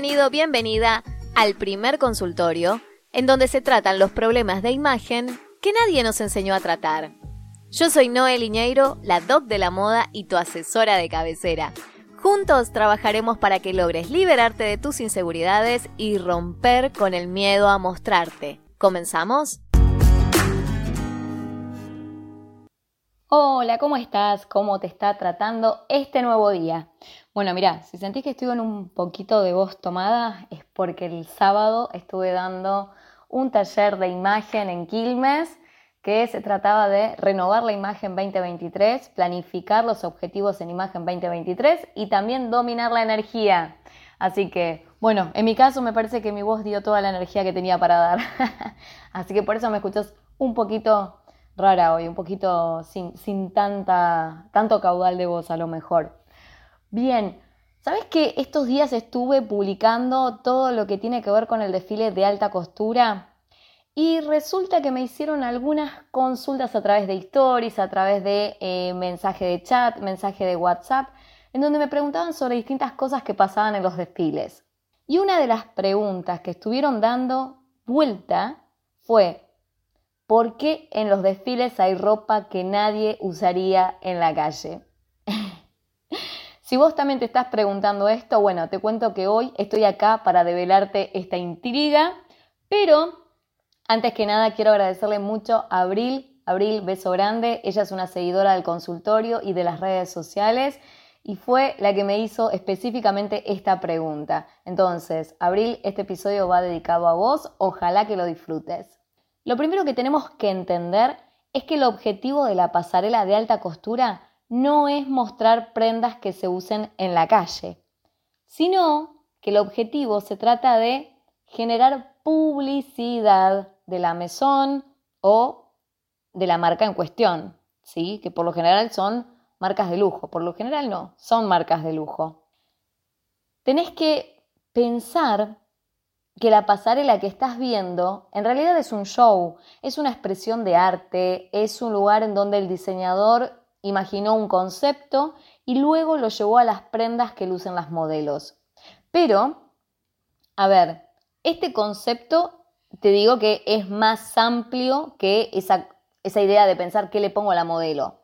Bienvenido, bienvenida al primer consultorio, en donde se tratan los problemas de imagen que nadie nos enseñó a tratar. Yo soy Noel Iñeiro, la doc de la moda y tu asesora de cabecera. Juntos trabajaremos para que logres liberarte de tus inseguridades y romper con el miedo a mostrarte. ¿Comenzamos? Hola, ¿cómo estás? ¿Cómo te está tratando este nuevo día? Bueno, mira, si sentís que estoy con un poquito de voz tomada es porque el sábado estuve dando un taller de imagen en Quilmes que se trataba de renovar la imagen 2023, planificar los objetivos en imagen 2023 y también dominar la energía. Así que, bueno, en mi caso me parece que mi voz dio toda la energía que tenía para dar. Así que por eso me escuchas un poquito rara hoy, un poquito sin, tanta, tanto caudal de voz a lo mejor. Bien, ¿sabes que estos días estuve publicando todo lo que tiene que ver con el desfile de alta costura? Y resulta que me hicieron algunas consultas a través de stories, a través de eh, mensaje de chat, mensaje de WhatsApp, en donde me preguntaban sobre distintas cosas que pasaban en los desfiles. Y una de las preguntas que estuvieron dando vuelta fue, ¿Por qué en los desfiles hay ropa que nadie usaría en la calle? si vos también te estás preguntando esto, bueno, te cuento que hoy estoy acá para develarte esta intriga, pero antes que nada quiero agradecerle mucho a Abril, Abril, beso grande, ella es una seguidora del consultorio y de las redes sociales y fue la que me hizo específicamente esta pregunta. Entonces, Abril, este episodio va dedicado a vos, ojalá que lo disfrutes. Lo primero que tenemos que entender es que el objetivo de la pasarela de alta costura no es mostrar prendas que se usen en la calle, sino que el objetivo se trata de generar publicidad de la mesón o de la marca en cuestión, ¿sí? que por lo general son marcas de lujo, por lo general no, son marcas de lujo. Tenés que pensar que la pasarela que estás viendo en realidad es un show, es una expresión de arte, es un lugar en donde el diseñador imaginó un concepto y luego lo llevó a las prendas que lucen las modelos. Pero, a ver, este concepto te digo que es más amplio que esa, esa idea de pensar qué le pongo a la modelo.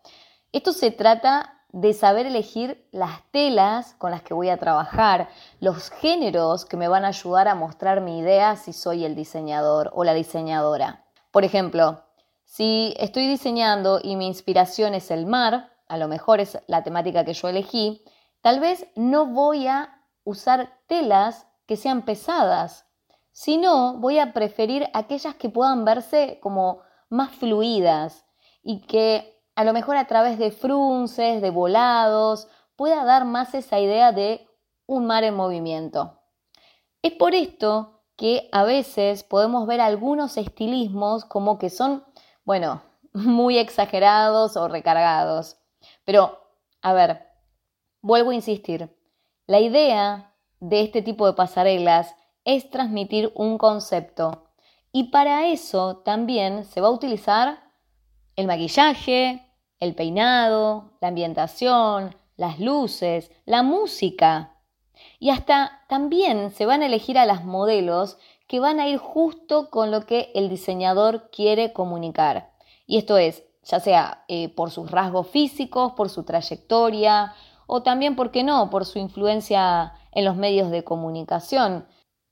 Esto se trata de saber elegir las telas con las que voy a trabajar, los géneros que me van a ayudar a mostrar mi idea si soy el diseñador o la diseñadora. Por ejemplo, si estoy diseñando y mi inspiración es el mar, a lo mejor es la temática que yo elegí, tal vez no voy a usar telas que sean pesadas, sino voy a preferir aquellas que puedan verse como más fluidas y que a lo mejor a través de frunces, de volados, pueda dar más esa idea de un mar en movimiento. Es por esto que a veces podemos ver algunos estilismos como que son, bueno, muy exagerados o recargados. Pero, a ver, vuelvo a insistir, la idea de este tipo de pasarelas es transmitir un concepto y para eso también se va a utilizar el maquillaje, el peinado, la ambientación, las luces, la música. Y hasta también se van a elegir a las modelos que van a ir justo con lo que el diseñador quiere comunicar. Y esto es, ya sea eh, por sus rasgos físicos, por su trayectoria o también, ¿por qué no?, por su influencia en los medios de comunicación.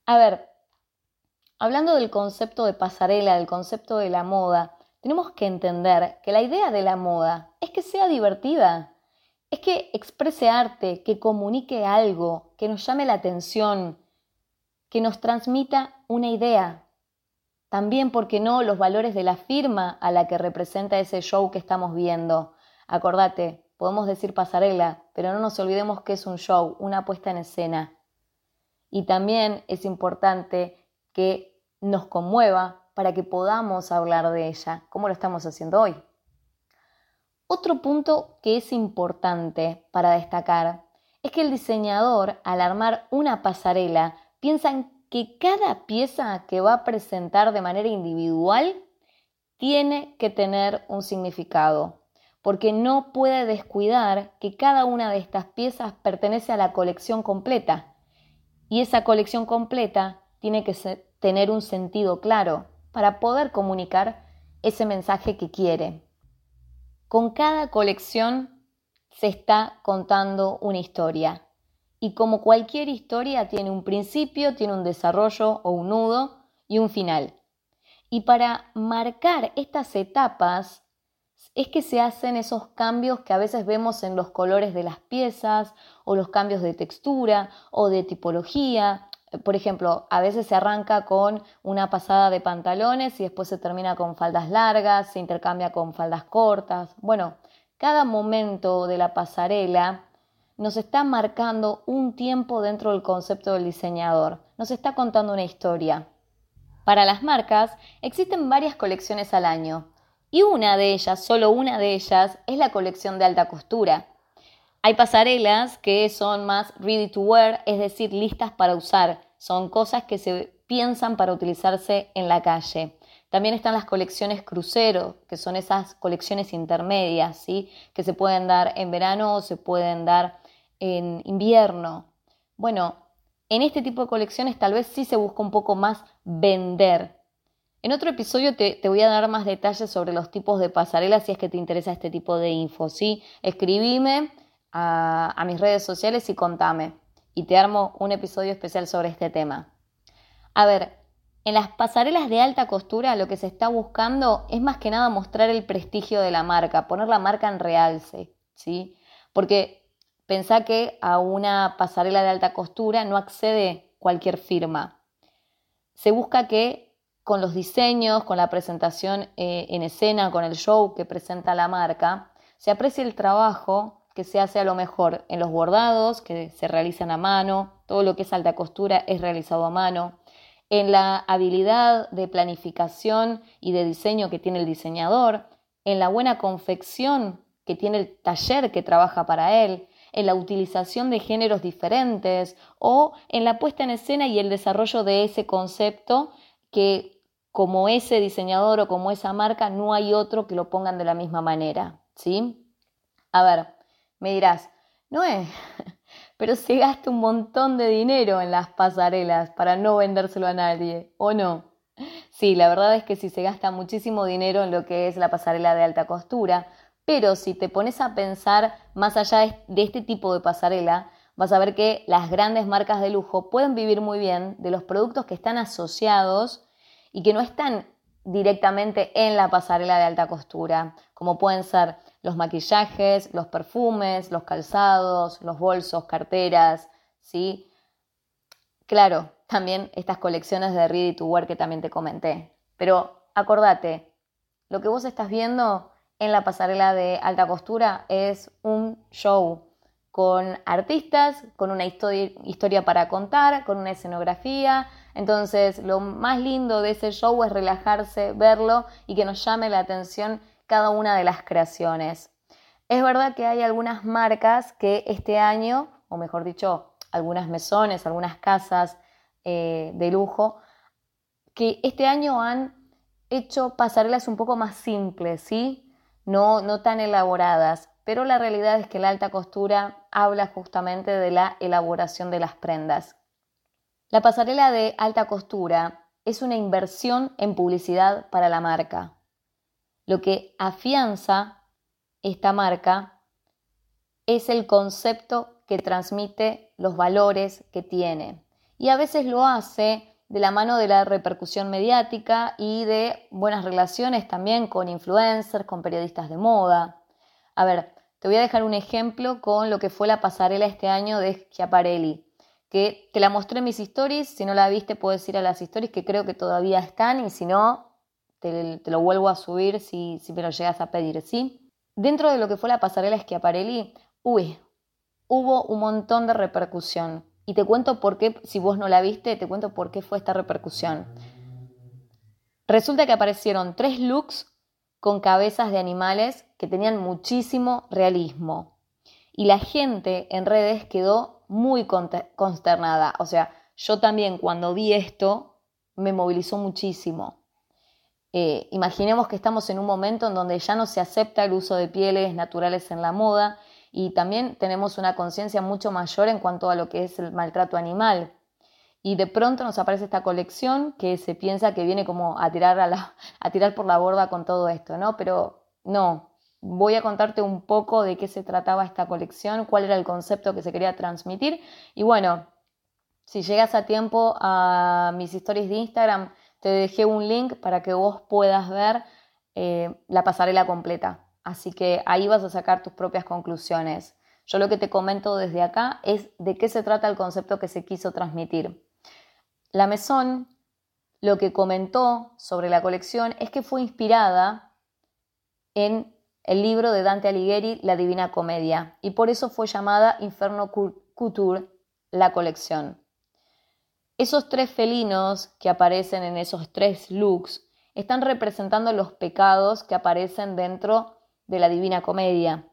A ver, hablando del concepto de pasarela, del concepto de la moda, tenemos que entender que la idea de la moda es que sea divertida, es que exprese arte, que comunique algo, que nos llame la atención, que nos transmita una idea. También, porque no?, los valores de la firma a la que representa ese show que estamos viendo. Acordate, podemos decir pasarela, pero no nos olvidemos que es un show, una puesta en escena. Y también es importante que nos conmueva para que podamos hablar de ella, como lo estamos haciendo hoy. Otro punto que es importante para destacar es que el diseñador, al armar una pasarela, piensa en que cada pieza que va a presentar de manera individual tiene que tener un significado, porque no puede descuidar que cada una de estas piezas pertenece a la colección completa Y esa colección completa tiene que tener un sentido claro para poder comunicar ese mensaje que quiere. Con cada colección se está contando una historia. Y como cualquier historia tiene un principio, tiene un desarrollo o un nudo y un final. Y para marcar estas etapas es que se hacen esos cambios que a veces vemos en los colores de las piezas o los cambios de textura o de tipología. Por ejemplo, a veces se arranca con una pasada de pantalones y después se termina con faldas largas, se intercambia con faldas cortas. Bueno, cada momento de la pasarela nos está marcando un tiempo dentro del concepto del diseñador, nos está contando una historia. Para las marcas existen varias colecciones al año y una de ellas, solo una de ellas, es la colección de alta costura. Hay pasarelas que son más ready to wear, es decir, listas para usar. Son cosas que se piensan para utilizarse en la calle. También están las colecciones crucero, que son esas colecciones intermedias, ¿sí? que se pueden dar en verano o se pueden dar en invierno. Bueno, en este tipo de colecciones tal vez sí se busca un poco más vender. En otro episodio te, voy a dar más detalles sobre los tipos de pasarelas si es que te interesa este tipo de info. ¿sí? Escribime a, mis redes sociales y contame. Y te armo un episodio especial sobre este tema. A ver, en las pasarelas de alta costura lo que se está buscando es más que nada mostrar el prestigio de la marca, poner la marca en realce, ¿sí? Porque pensá que a una pasarela de alta costura no accede cualquier firma. Se busca que con los diseños, con la presentación eh, en escena, con el show que presenta la marca, se aprecie el trabajo que se hace a lo mejor en los bordados, que se realizan a mano, todo lo que es alta costura es realizado a mano, en la habilidad de planificación y de diseño que tiene el diseñador, en la buena confección que tiene el taller que trabaja para él, en la utilización de géneros diferentes o en la puesta en escena y el desarrollo de ese concepto que como ese diseñador o como esa marca no hay otro que lo pongan de la misma manera, ¿sí? A ver, me dirás, no es, pero se gasta un montón de dinero en las pasarelas para no vendérselo a nadie, ¿o no? Sí, la verdad es que sí se gasta muchísimo dinero en lo que es la pasarela de alta costura, pero si te pones a pensar más allá de este tipo de pasarela, vas a ver que las grandes marcas de lujo pueden vivir muy bien de los productos que están asociados y que no están directamente en la pasarela de alta costura, como pueden ser los maquillajes, los perfumes, los calzados, los bolsos, carteras, ¿sí? Claro, también estas colecciones de Ready to Wear que también te comenté. Pero acordate, lo que vos estás viendo en la pasarela de alta costura es un show con artistas, con una historia para contar, con una escenografía. Entonces, lo más lindo de ese show es relajarse, verlo y que nos llame la atención cada una de las creaciones. Es verdad que hay algunas marcas que este año, o mejor dicho, algunas mesones, algunas casas eh, de lujo, que este año han hecho pasarelas un poco más simples, ¿sí? No, no tan elaboradas, pero la realidad es que la alta costura habla justamente de la elaboración de las prendas. La pasarela de alta costura es una inversión en publicidad para la marca. Lo que afianza esta marca es el concepto que transmite los valores que tiene. Y a veces lo hace de la mano de la repercusión mediática y de buenas relaciones también con influencers, con periodistas de moda. A ver, te voy a dejar un ejemplo con lo que fue la pasarela este año de Schiaparelli, que te la mostré en mis stories, si no la viste puedes ir a las stories que creo que todavía están y si no, te, lo vuelvo a subir si, si me lo llegas a pedir, ¿sí? Dentro de lo que fue la pasarela Schiaparelli, uy, hubo un montón de repercusión. Y te cuento por qué, si vos no la viste, te cuento por qué fue esta repercusión. Resulta que aparecieron tres looks con cabezas de animales que tenían muchísimo realismo. Y la gente en redes quedó muy consternada. O sea, yo también cuando vi esto me movilizó muchísimo. Eh, imaginemos que estamos en un momento en donde ya no se acepta el uso de pieles naturales en la moda y también tenemos una conciencia mucho mayor en cuanto a lo que es el maltrato animal. Y de pronto nos aparece esta colección que se piensa que viene como a tirar, a, a tirar por la borda con todo esto, ¿no? Pero no, voy a contarte un poco de qué se trataba esta colección, cuál era el concepto que se quería transmitir. Y bueno, si llegas a tiempo a mis stories de Instagram, te dejé un link para que vos puedas ver eh, la pasarela completa. Así que ahí vas a sacar tus propias conclusiones. Yo lo que te comento desde acá es de qué se trata el concepto que se quiso transmitir. La Mesón lo que comentó sobre la colección es que fue inspirada en el libro de Dante Alighieri, La Divina Comedia, y por eso fue llamada Inferno Couture, la colección. Esos tres felinos que aparecen en esos tres looks están representando los pecados que aparecen dentro de la Divina Comedia.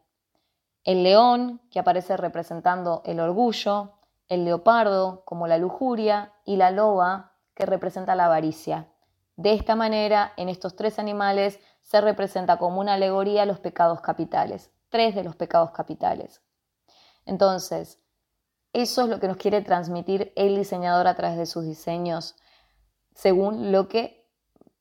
El león, que aparece representando el orgullo, el leopardo como la lujuria y la loba, que representa la avaricia. De esta manera, en estos tres animales se representa como una alegoría los pecados capitales, tres de los pecados capitales. Entonces, eso es lo que nos quiere transmitir el diseñador a través de sus diseños, según lo que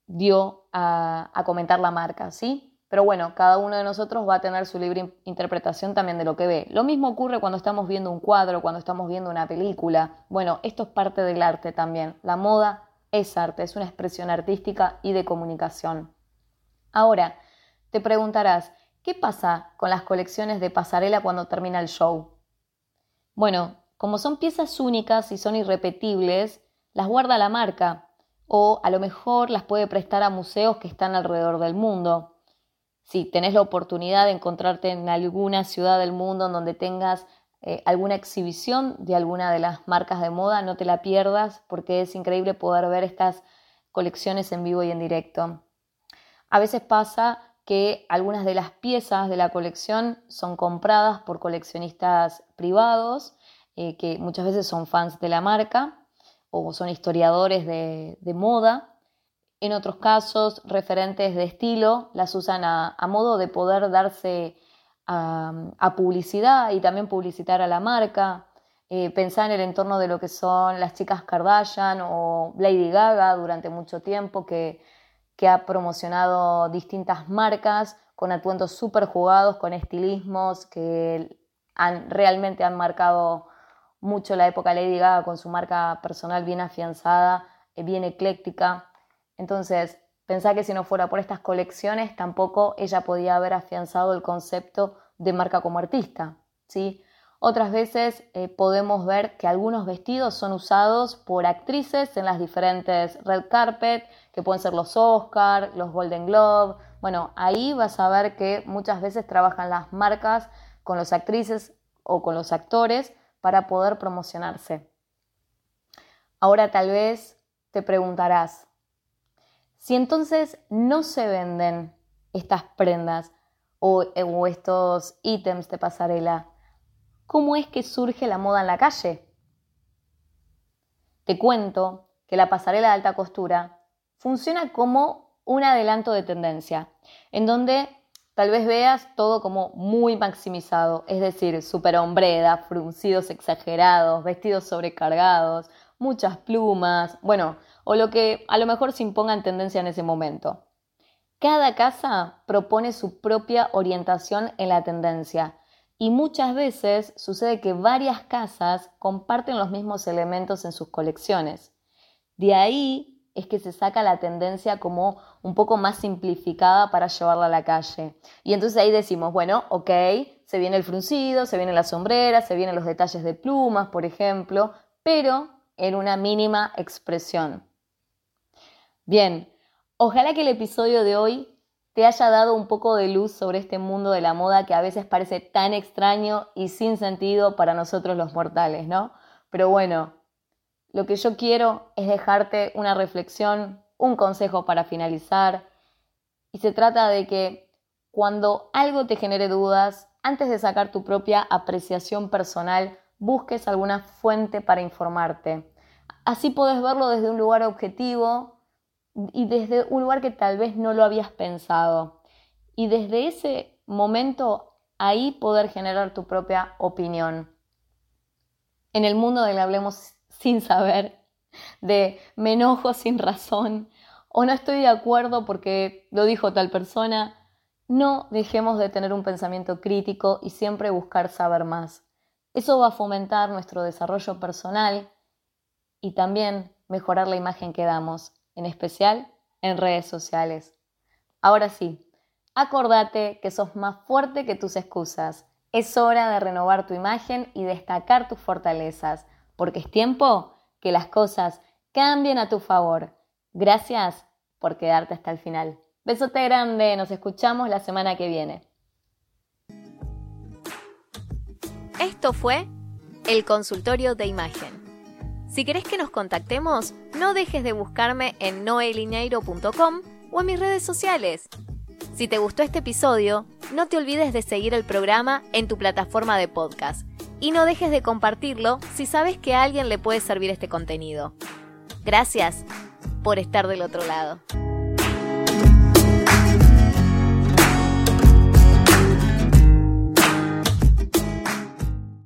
dio a, comentar la marca, ¿sí? Pero bueno, cada uno de nosotros va a tener su libre interpretación también de lo que ve. Lo mismo ocurre cuando estamos viendo un cuadro, cuando estamos viendo una película. Bueno, esto es parte del arte también. La moda es arte, es una expresión artística y de comunicación. Ahora, te preguntarás, ¿qué pasa con las colecciones de pasarela cuando termina el show? Bueno, como son piezas únicas y son irrepetibles, las guarda la marca o a lo mejor las puede prestar a museos que están alrededor del mundo si tenés la oportunidad de encontrarte en alguna ciudad del mundo en donde tengas eh, alguna exhibición de alguna de las marcas de moda, no te la pierdas porque es increíble poder ver estas colecciones en vivo y en directo. A veces pasa que algunas de las piezas de la colección son compradas por coleccionistas privados, eh, que muchas veces son fans de la marca o son historiadores de moda en otros casos, referentes de estilo las usan a, modo de poder darse a, publicidad y también publicitar a la marca. Eh, pensar en el entorno de lo que son las chicas Kardashian o Lady Gaga durante mucho tiempo, que, que ha promocionado distintas marcas con atuendos súper jugados, con estilismos que han, realmente han marcado mucho la época Lady Gaga con su marca personal bien afianzada, eh, bien ecléctica. Entonces, pensá que si no fuera por estas colecciones, tampoco ella podía haber afianzado el concepto de marca como artista, ¿sí? Otras veces eh, podemos ver que algunos vestidos son usados por actrices en las diferentes red carpet, que pueden ser los Oscar, los Golden Globe. Bueno, ahí vas a ver que muchas veces trabajan las marcas con las actrices o con los actores para poder promocionarse. Ahora tal vez te preguntarás, si entonces no se venden estas prendas o, estos ítems de pasarela, ¿cómo es que surge la moda en la calle? Te cuento que la pasarela de alta costura funciona como un adelanto de tendencia, en donde tal vez veas todo como muy maximizado, es decir, super hombreda, fruncidos exagerados, vestidos sobrecargados, muchas plumas, bueno, o lo que a lo mejor se imponga en tendencia en ese momento. Cada casa propone su propia orientación en la tendencia y muchas veces sucede que varias casas comparten los mismos elementos en sus colecciones. De ahí es que se saca la tendencia como un poco más simplificada para llevarla a la calle. Y entonces ahí decimos, bueno, ok, se viene el fruncido, se vienen las sombreras, se vienen los detalles de plumas, por ejemplo, pero en una mínima expresión. Bien, ojalá que el episodio de hoy te haya dado un poco de luz sobre este mundo de la moda que a veces parece tan extraño y sin sentido para nosotros los mortales, ¿no? Pero bueno, lo que yo quiero es dejarte una reflexión, un consejo para finalizar, y se trata de que cuando algo te genere dudas, antes de sacar tu propia apreciación personal, busques alguna fuente para informarte. Así puedes verlo desde un lugar objetivo y desde un lugar que tal vez no lo habías pensado. Y desde ese momento ahí poder generar tu propia opinión. En el mundo del hablemos sin saber, de me enojo sin razón o no estoy de acuerdo porque lo dijo tal persona, no dejemos de tener un pensamiento crítico y siempre buscar saber más. Eso va a fomentar nuestro desarrollo personal y también mejorar la imagen que damos, en especial en redes sociales. Ahora sí, acordate que sos más fuerte que tus excusas. Es hora de renovar tu imagen y destacar tus fortalezas, porque es tiempo que las cosas cambien a tu favor. Gracias por quedarte hasta el final. Besote grande, nos escuchamos la semana que viene. Esto fue el consultorio de imagen. Si querés que nos contactemos, no dejes de buscarme en noelineiro.com o en mis redes sociales. Si te gustó este episodio, no te olvides de seguir el programa en tu plataforma de podcast y no dejes de compartirlo si sabes que a alguien le puede servir este contenido. Gracias por estar del otro lado.